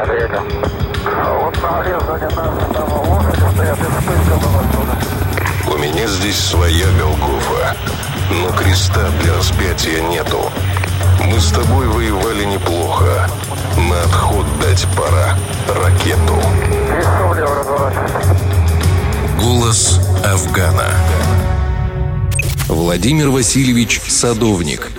У меня здесь своя Голгофа, но креста для распятия нету. Мы с тобой воевали неплохо. На отход дать пора ракету. Голос Афгана. Владимир Васильевич Садовник.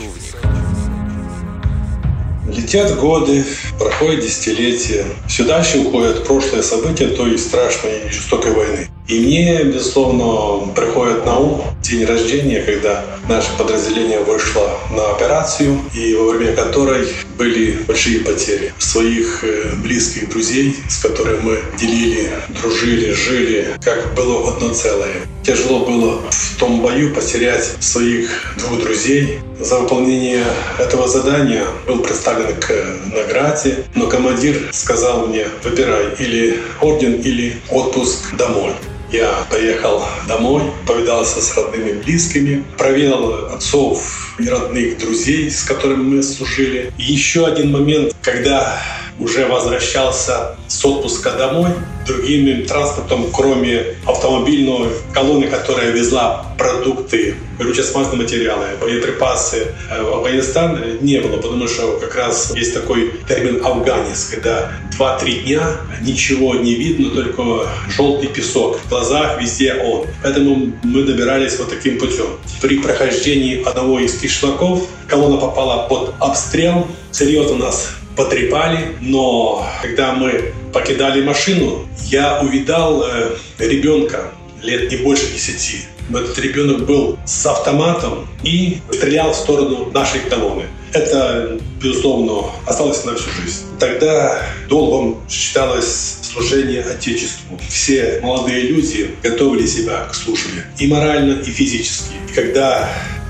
Летят годы, проходят десятилетия. Все дальше уходят прошлые события той страшной и жестокой войны. И мне, безусловно, приходит на ум день рождения, когда наше подразделение вышло на операцию, и во время которой были большие потери своих э, близких друзей, с которыми мы делили, дружили, жили, как было одно целое. Тяжело было в том бою потерять своих двух друзей. За выполнение этого задания был представлен к награде, но командир сказал мне, выбирай или орден, или отпуск домой. Я поехал домой, повидался с родными и близкими, проведал отцов и родных друзей, с которыми мы служили. И еще один момент, когда уже возвращался с отпуска домой другим транспортом, кроме автомобильной колонны, которая везла продукты, горюче-смазочные материалы, боеприпасы э, в Афганистан не было, потому что как раз есть такой термин «афганец», когда 2-3 дня ничего не видно, только желтый песок. В глазах везде он. Поэтому мы добирались вот таким путем. При прохождении одного из кишлаков колонна попала под обстрел. Серьезно нас потрепали, но когда мы покидали машину, я увидал э, ребенка лет не больше десяти. Этот ребенок был с автоматом и стрелял в сторону нашей колонны. Это, безусловно, осталось на всю жизнь. Тогда долгом считалось служение Отечеству. Все молодые люди готовили себя к службе и морально, и физически. И когда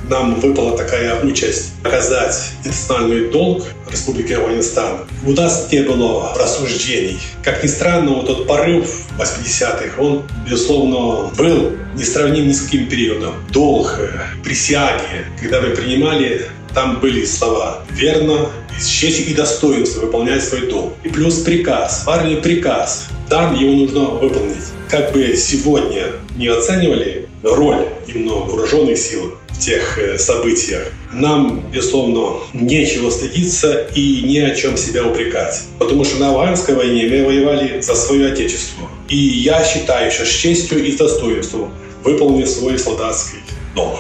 нам выпала такая участь оказать национальный долг Республики Афганистан. У нас не было рассуждений. Как ни странно, вот тот порыв 80-х, он, безусловно, был несравним ни с каким периодом. Долг, э, присяги, когда мы принимали там были слова «верно», «с честью и достоинством выполнять свой долг». И плюс приказ, армии приказ. Там его нужно выполнить. Как бы сегодня не оценивали роль именно вооруженных сил, тех э, событиях, нам, безусловно, нечего стыдиться и ни о чем себя упрекать. Потому что на Афганской войне мы воевали за свое отечество. И я считаю, что с честью и достоинством выполнил свой солдатский долг.